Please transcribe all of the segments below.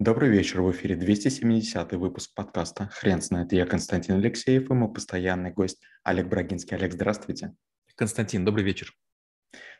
Добрый вечер, в эфире 270 выпуск подкаста «Хрен знает». Я Константин Алексеев и мой постоянный гость Олег Брагинский. Олег, здравствуйте. Константин, добрый вечер.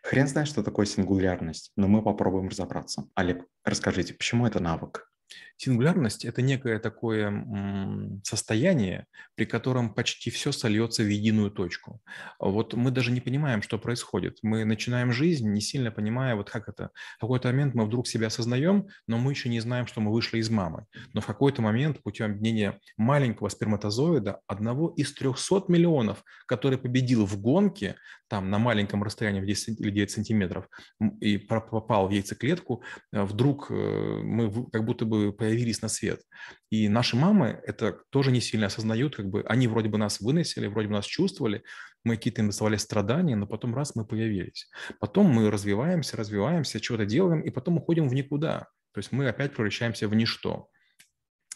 Хрен знает, что такое сингулярность, но мы попробуем разобраться. Олег, расскажите, почему это навык? Сингулярность – это некое такое состояние, при котором почти все сольется в единую точку. Вот мы даже не понимаем, что происходит. Мы начинаем жизнь, не сильно понимая, вот как это. В какой-то момент мы вдруг себя осознаем, но мы еще не знаем, что мы вышли из мамы. Но в какой-то момент путем объединения маленького сперматозоида, одного из 300 миллионов, который победил в гонке, там на маленьком расстоянии в 10 или 9 сантиметров, и попал в яйцеклетку, э, вдруг э, мы как будто бы появились на свет. И наши мамы это тоже не сильно осознают, как бы они вроде бы нас выносили, вроде бы нас чувствовали, мы какие-то им доставали страдания, но потом раз мы появились. Потом мы развиваемся, развиваемся, чего-то делаем, и потом уходим в никуда. То есть мы опять превращаемся в ничто.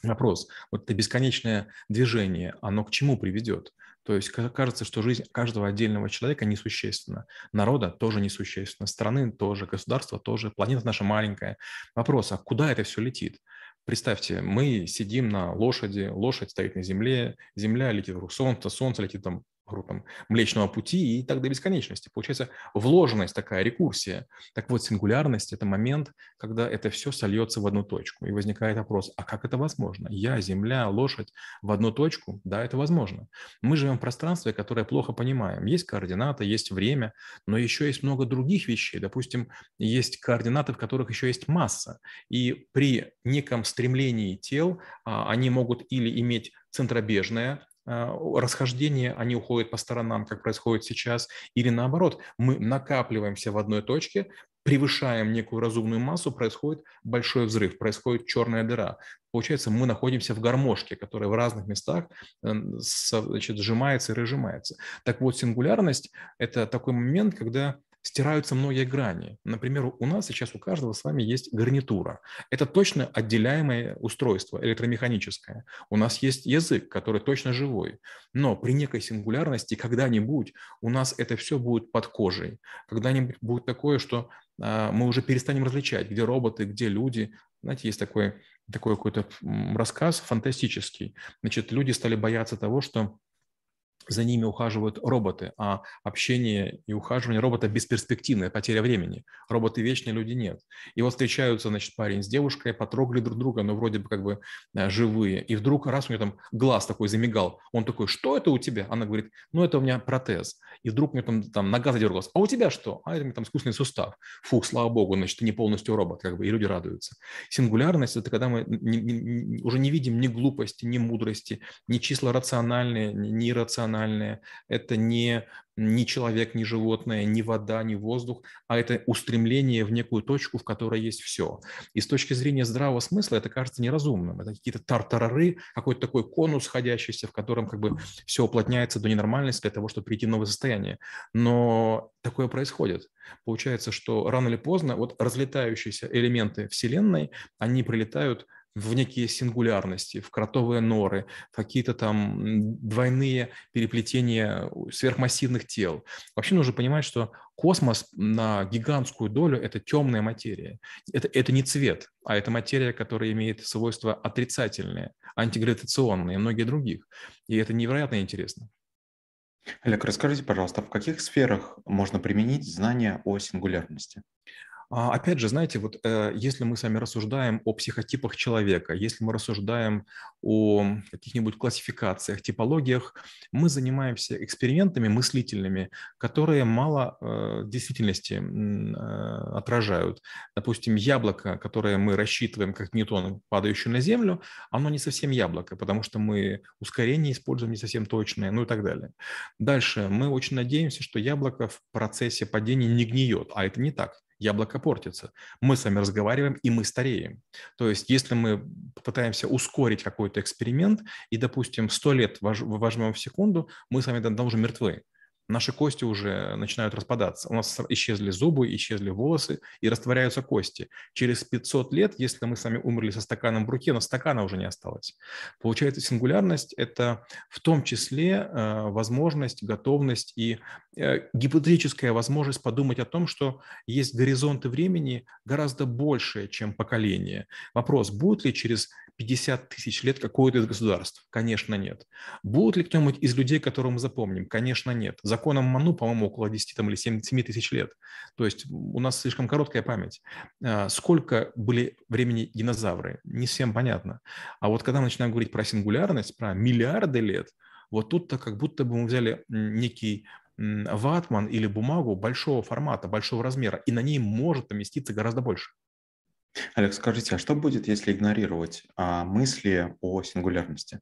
Вопрос. Вот это бесконечное движение, оно к чему приведет? То есть кажется, что жизнь каждого отдельного человека несущественна. Народа тоже несущественна, страны тоже, государства тоже, планета наша маленькая. Вопрос, а куда это все летит? Представьте, мы сидим на лошади, лошадь стоит на земле, земля летит вокруг солнца, солнце летит там там, Млечного Пути и так до бесконечности. Получается вложенность такая, рекурсия. Так вот, сингулярность – это момент, когда это все сольется в одну точку. И возникает вопрос, а как это возможно? Я, Земля, лошадь в одну точку? Да, это возможно. Мы живем в пространстве, которое плохо понимаем. Есть координаты, есть время, но еще есть много других вещей. Допустим, есть координаты, в которых еще есть масса. И при неком стремлении тел а, они могут или иметь центробежное расхождения, они уходят по сторонам, как происходит сейчас, или наоборот, мы накапливаемся в одной точке, превышаем некую разумную массу, происходит большой взрыв, происходит черная дыра. Получается, мы находимся в гармошке, которая в разных местах э, значит, сжимается и разжимается. Так вот, сингулярность – это такой момент, когда стираются многие грани. Например, у нас сейчас у каждого с вами есть гарнитура. Это точно отделяемое устройство, электромеханическое. У нас есть язык, который точно живой. Но при некой сингулярности когда-нибудь у нас это все будет под кожей. Когда-нибудь будет такое, что а, мы уже перестанем различать, где роботы, где люди. Знаете, есть такой, такой какой-то рассказ фантастический. Значит, люди стали бояться того, что за ними ухаживают роботы, а общение и ухаживание робота бесперспективное, потеря времени. Роботы вечные, люди нет. И вот встречаются, значит, парень с девушкой, потрогали друг друга, но вроде бы как бы э, живые. И вдруг раз у нее там глаз такой замигал. Он такой, что это у тебя? Она говорит, ну это у меня протез. И вдруг у нее там, там нога задергалась. А у тебя что? А это там искусственный сустав. Фух, слава богу, значит, ты не полностью робот, как бы, и люди радуются. Сингулярность – это когда мы не, не, уже не видим ни глупости, ни мудрости, ни числа рациональные, ни иррациональные рациональное, это не, не человек, не животное, не вода, не воздух, а это устремление в некую точку, в которой есть все. И с точки зрения здравого смысла это кажется неразумным. Это какие-то тартарары, какой-то такой конус сходящийся, в котором как бы все уплотняется до ненормальности для того, чтобы прийти в новое состояние. Но такое происходит. Получается, что рано или поздно вот разлетающиеся элементы Вселенной, они прилетают в некие сингулярности, в кротовые норы, в какие-то там двойные переплетения сверхмассивных тел. Вообще нужно понимать, что космос на гигантскую долю – это темная материя. Это, это не цвет, а это материя, которая имеет свойства отрицательные, антигравитационные и многие других. И это невероятно интересно. Олег, расскажите, пожалуйста, в каких сферах можно применить знания о сингулярности? А, опять же, знаете, вот э, если мы с вами рассуждаем о психотипах человека, если мы рассуждаем о каких-нибудь классификациях, типологиях, мы занимаемся экспериментами мыслительными, которые мало э, действительности э, отражают. Допустим, яблоко, которое мы рассчитываем как ньютон, падающее на Землю, оно не совсем яблоко, потому что мы ускорение используем не совсем точное, ну и так далее. Дальше, мы очень надеемся, что яблоко в процессе падения не гниет, а это не так яблоко портится. Мы с вами разговариваем, и мы стареем. То есть, если мы попытаемся ускорить какой-то эксперимент, и, допустим, 100 лет возьмем в секунду, мы с вами давно уже мертвы. Наши кости уже начинают распадаться. У нас исчезли зубы, исчезли волосы и растворяются кости. Через 500 лет, если мы с вами умерли со стаканом в руке, но стакана уже не осталось. Получается, сингулярность – это в том числе э, возможность, готовность и э, гипотетическая возможность подумать о том, что есть горизонты времени гораздо больше, чем поколение. Вопрос, будет ли через 50 тысяч лет какое-то из государств? Конечно, нет. Будут ли кто-нибудь из людей, которого мы запомним? Конечно, нет. Законом Ману, по-моему, около 10 там, или 7, 7 тысяч лет. То есть у нас слишком короткая память. А, сколько были времени динозавры? Не всем понятно. А вот когда мы начинаем говорить про сингулярность, про миллиарды лет, вот тут-то как будто бы мы взяли некий ватман или бумагу большого формата, большого размера, и на ней может поместиться гораздо больше. Олег, скажите, а что будет, если игнорировать а, мысли о сингулярности?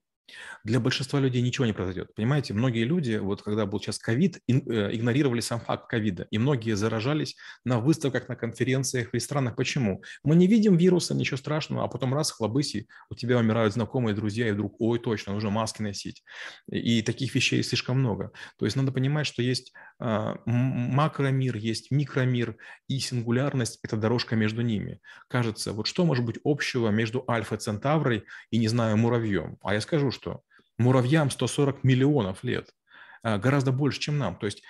Для большинства людей ничего не произойдет. Понимаете, многие люди, вот когда был сейчас ковид, э, игнорировали сам факт ковида. И многие заражались на выставках, на конференциях, в ресторанах. Почему? Мы не видим вируса, ничего страшного, а потом раз, хлобыси, у тебя умирают знакомые, друзья, и вдруг, ой, точно, нужно маски носить. И таких вещей слишком много. То есть надо понимать, что есть а, макромир, есть микромир, и сингулярность – это дорожка между ними. Кажется, вот что может быть общего между альфа-центаврой и, не знаю, муравьем? А я скажу, что муравьям 140 миллионов лет, а, гораздо больше, чем нам. То есть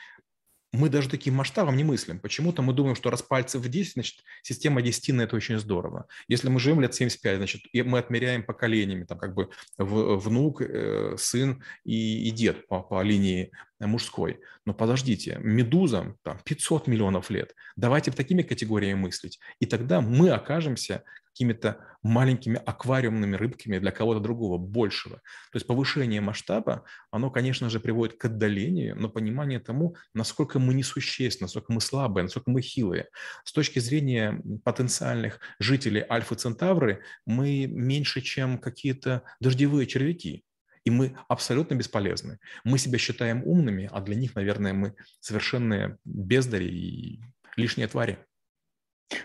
мы даже таким масштабом не мыслим. Почему-то мы думаем, что раз пальцев 10, значит, система десятины – это очень здорово. Если мы живем лет 75, значит, мы отмеряем поколениями, там как бы внук, э, сын и, и дед по, по линии мужской. Но подождите, медузам там 500 миллионов лет. Давайте такими категориями мыслить. И тогда мы окажемся какими-то маленькими аквариумными рыбками для кого-то другого, большего. То есть повышение масштаба, оно, конечно же, приводит к отдалению, но понимание тому, насколько мы несущественны, насколько мы слабые, насколько мы хилые. С точки зрения потенциальных жителей Альфа-Центавры мы меньше, чем какие-то дождевые червяки. И мы абсолютно бесполезны. Мы себя считаем умными, а для них, наверное, мы совершенные бездари и лишние твари.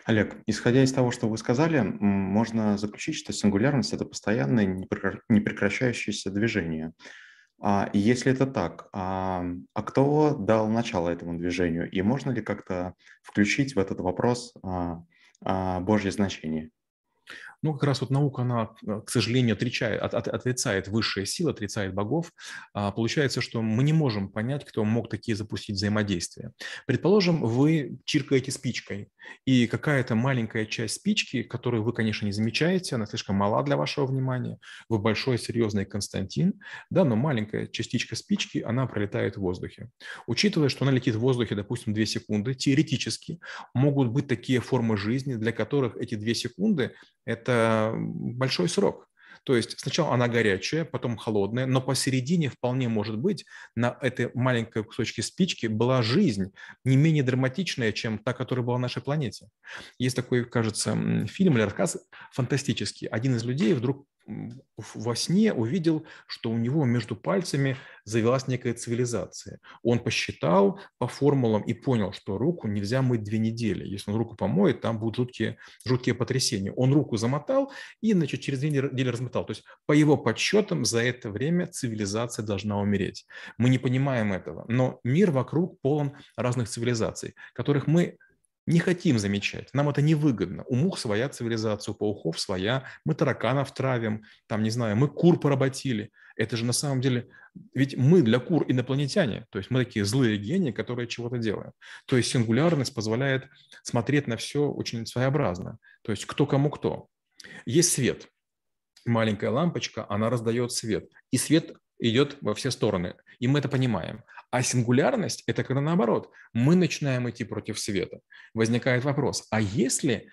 Олег, исходя из того, что вы сказали, можно заключить, что сингулярность – это постоянное непрекращающееся движение. А, если это так, а, а кто дал начало этому движению? И можно ли как-то включить в этот вопрос а, а, Божье значение? Ну, как раз вот наука, она, э, к сожалению, отрицает, от, от, отрицает высшие силы, отрицает богов. А, получается, что мы не можем понять, кто мог такие запустить взаимодействия. Предположим, вы чиркаете спичкой, и какая-то маленькая часть спички, которую вы, конечно, не замечаете, она слишком мала для вашего внимания, вы большой, серьезный Константин, да, но маленькая частичка спички, она пролетает в воздухе. Учитывая, что она летит в воздухе, допустим, 2 секунды, теоретически могут быть такие формы жизни, для которых эти 2 секунды – это это большой срок. То есть сначала она горячая, потом холодная, но посередине вполне может быть на этой маленькой кусочке спички была жизнь, не менее драматичная, чем та, которая была на нашей планете. Есть такой, кажется, фильм или рассказ фантастический. Один из людей вдруг во сне увидел, что у него между пальцами завелась некая цивилизация. Он посчитал по формулам и понял, что руку нельзя мыть две недели. Если он руку помоет, там будут жуткие, жуткие потрясения. Он руку замотал и значит, через две недели размотал. То есть по его подсчетам за это время цивилизация должна умереть. Мы не понимаем этого, но мир вокруг полон разных цивилизаций, которых мы не хотим замечать. Нам это невыгодно. У мух своя цивилизация, у пауков своя. Мы тараканов травим, там, не знаю, мы кур поработили. Это же на самом деле, ведь мы для кур инопланетяне, то есть мы такие злые гении, которые чего-то делаем. То есть сингулярность позволяет смотреть на все очень своеобразно. То есть кто кому кто. Есть свет. Маленькая лампочка, она раздает свет. И свет идет во все стороны. И мы это понимаем. А сингулярность – это когда наоборот, мы начинаем идти против света. Возникает вопрос, а если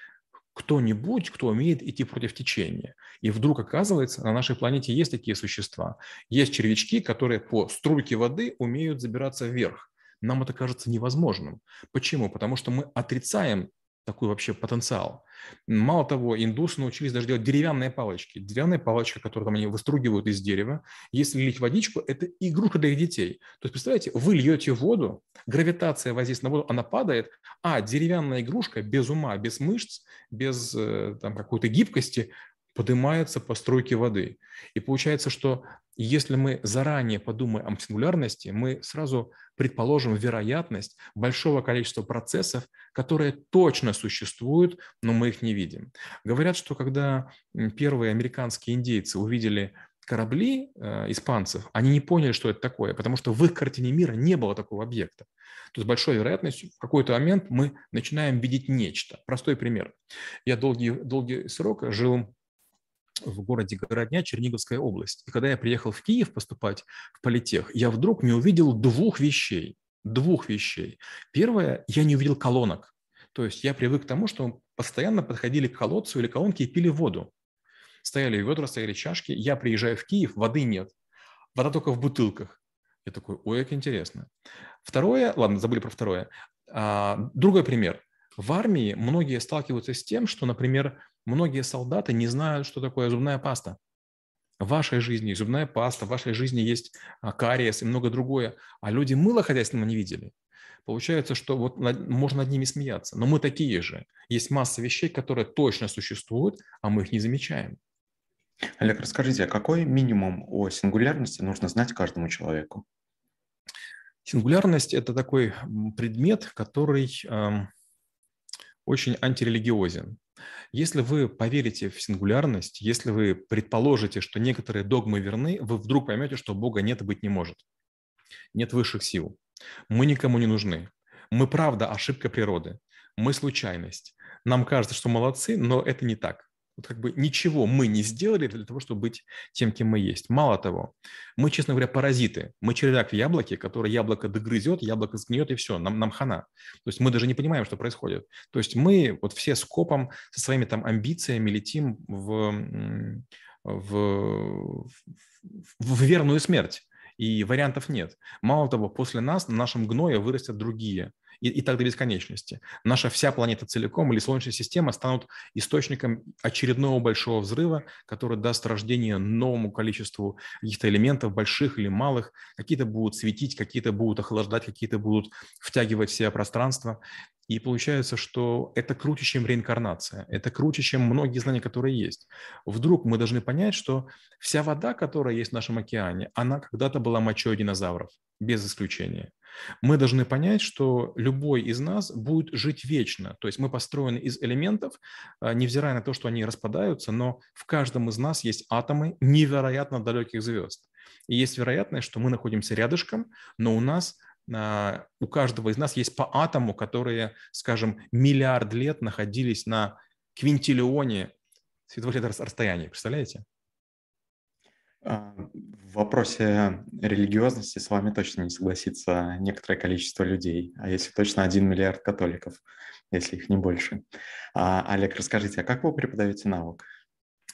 кто-нибудь, кто умеет идти против течения. И вдруг оказывается, на нашей планете есть такие существа. Есть червячки, которые по струйке воды умеют забираться вверх. Нам это кажется невозможным. Почему? Потому что мы отрицаем такой вообще потенциал. Мало того, индусы научились даже делать деревянные палочки. Деревянная палочка, которую там они выстругивают из дерева, если лить водичку, это игрушка для их детей. То есть, представляете, вы льете воду, гравитация воздействует на воду, она падает, а деревянная игрушка без ума, без мышц, без э, там, какой-то гибкости поднимается по струйке воды. И получается, что если мы заранее подумаем о сингулярности, мы сразу предположим вероятность большого количества процессов, которые точно существуют, но мы их не видим. Говорят, что когда первые американские индейцы увидели корабли э, испанцев, они не поняли, что это такое, потому что в их картине мира не было такого объекта. То есть большой вероятностью в какой-то момент мы начинаем видеть нечто. Простой пример. Я долгий, долгий срок жил в городе Городня, Черниговская область. И когда я приехал в Киев поступать в политех, я вдруг не увидел двух вещей. Двух вещей. Первое, я не увидел колонок. То есть я привык к тому, что постоянно подходили к колодцу или колонке и пили воду. Стояли ведра, стояли чашки. Я приезжаю в Киев, воды нет. Вода только в бутылках. Я такой, ой, как интересно. Второе, ладно, забыли про второе. А, другой пример. В армии многие сталкиваются с тем, что, например, многие солдаты не знают, что такое зубная паста. В вашей жизни зубная паста, в вашей жизни есть а, кариес и много другое, а люди мыло хозяйственного не видели. Получается, что вот можно над ними смеяться. Но мы такие же. Есть масса вещей, которые точно существуют, а мы их не замечаем. Олег, расскажите, а какой минимум о сингулярности нужно знать каждому человеку? Сингулярность – это такой предмет, который э, очень антирелигиозен. Если вы поверите в сингулярность, если вы предположите, что некоторые догмы верны, вы вдруг поймете, что Бога нет и быть не может. Нет высших сил. Мы никому не нужны. Мы правда ошибка природы. Мы случайность. Нам кажется, что молодцы, но это не так. Вот как бы ничего мы не сделали для того, чтобы быть тем, кем мы есть. Мало того, мы, честно говоря, паразиты. Мы червяк в яблоке, который яблоко догрызет, яблоко сгниет, и все, нам, нам хана. То есть мы даже не понимаем, что происходит. То есть мы вот все скопом со своими там амбициями летим в, в, в, в верную смерть. И вариантов нет. Мало того, после нас на нашем гное вырастят другие – и, и так до бесконечности. Наша вся планета целиком или Солнечная система станут источником очередного большого взрыва, который даст рождение новому количеству каких-то элементов, больших или малых. Какие-то будут светить, какие-то будут охлаждать, какие-то будут втягивать в себя пространство. И получается, что это круче, чем реинкарнация. Это круче, чем многие знания, которые есть. Вдруг мы должны понять, что вся вода, которая есть в нашем океане, она когда-то была мочой динозавров, без исключения. Мы должны понять, что любой из нас будет жить вечно. То есть мы построены из элементов, а, невзирая на то, что они распадаются, но в каждом из нас есть атомы невероятно далеких звезд. И есть вероятность, что мы находимся рядышком, но у нас у каждого из нас есть по атому, которые, скажем, миллиард лет находились на квинтиллионе световых лет расстояния. Представляете? А, в вопросе религиозности с вами точно не согласится некоторое количество людей, а если точно один миллиард католиков, если их не больше. А, Олег, расскажите, а как вы преподаете навык?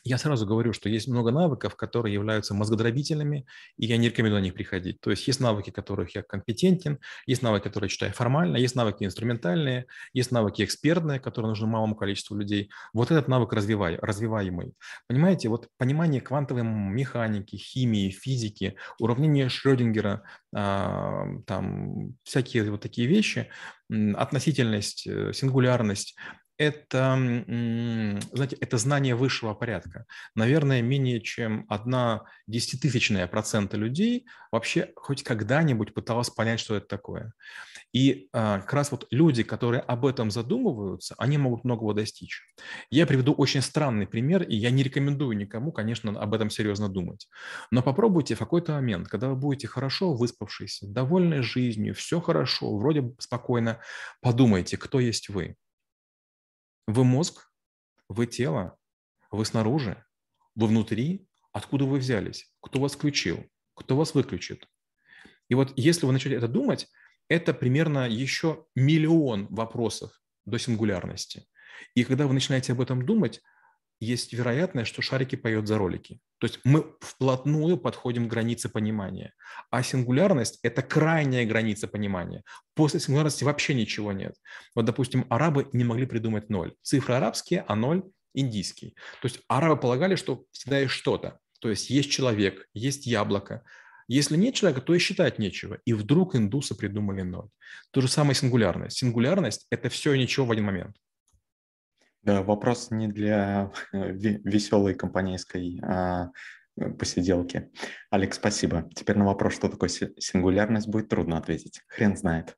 Я сразу говорю, что есть много навыков, которые являются мозгодробительными, и я не рекомендую на них приходить. То есть есть навыки, которых я компетентен, есть навыки, которые читаю формально, есть навыки инструментальные, есть навыки экспертные, которые нужны малому количеству людей. Вот этот навык развивай, развиваемый. Понимаете, вот понимание квантовой механики, химии, физики, уравнения Шрёдингера, а, там всякие вот такие вещи, относительность, э, сингулярность, это, знаете, это знание высшего порядка. Наверное, менее чем одна десятитысячная процента людей вообще хоть когда-нибудь пыталась понять, что это такое. И а, как раз вот люди, которые об этом задумываются, они могут многого достичь. Я приведу очень странный пример, и я не рекомендую никому, конечно, об этом серьезно думать. Но попробуйте в какой-то момент, когда вы будете хорошо выспавшись, довольны жизнью, все хорошо, вроде спокойно, подумайте, кто есть вы. Вы мозг, вы тело, вы снаружи, вы внутри. Откуда вы взялись? Кто вас включил? Кто вас выключит? И вот если вы начнете это думать, это примерно еще миллион вопросов до сингулярности. И когда вы начинаете об этом думать, есть вероятность, что шарики поют за ролики. То есть мы вплотную подходим к границе понимания. А сингулярность – это крайняя граница понимания. После сингулярности вообще ничего нет. Вот, допустим, арабы не могли придумать ноль. Цифры арабские, а ноль – индийский. То есть арабы полагали, что всегда есть что-то. То есть есть человек, есть яблоко. Если нет человека, то и считать нечего. И вдруг индусы придумали ноль. То же самое сингулярность. Сингулярность – это все и ничего в один момент. Да, вопрос не для веселой компанейской а, э, посиделки. Алекс, спасибо. Теперь на вопрос, что такое сингулярность, будет трудно ответить. Хрен знает.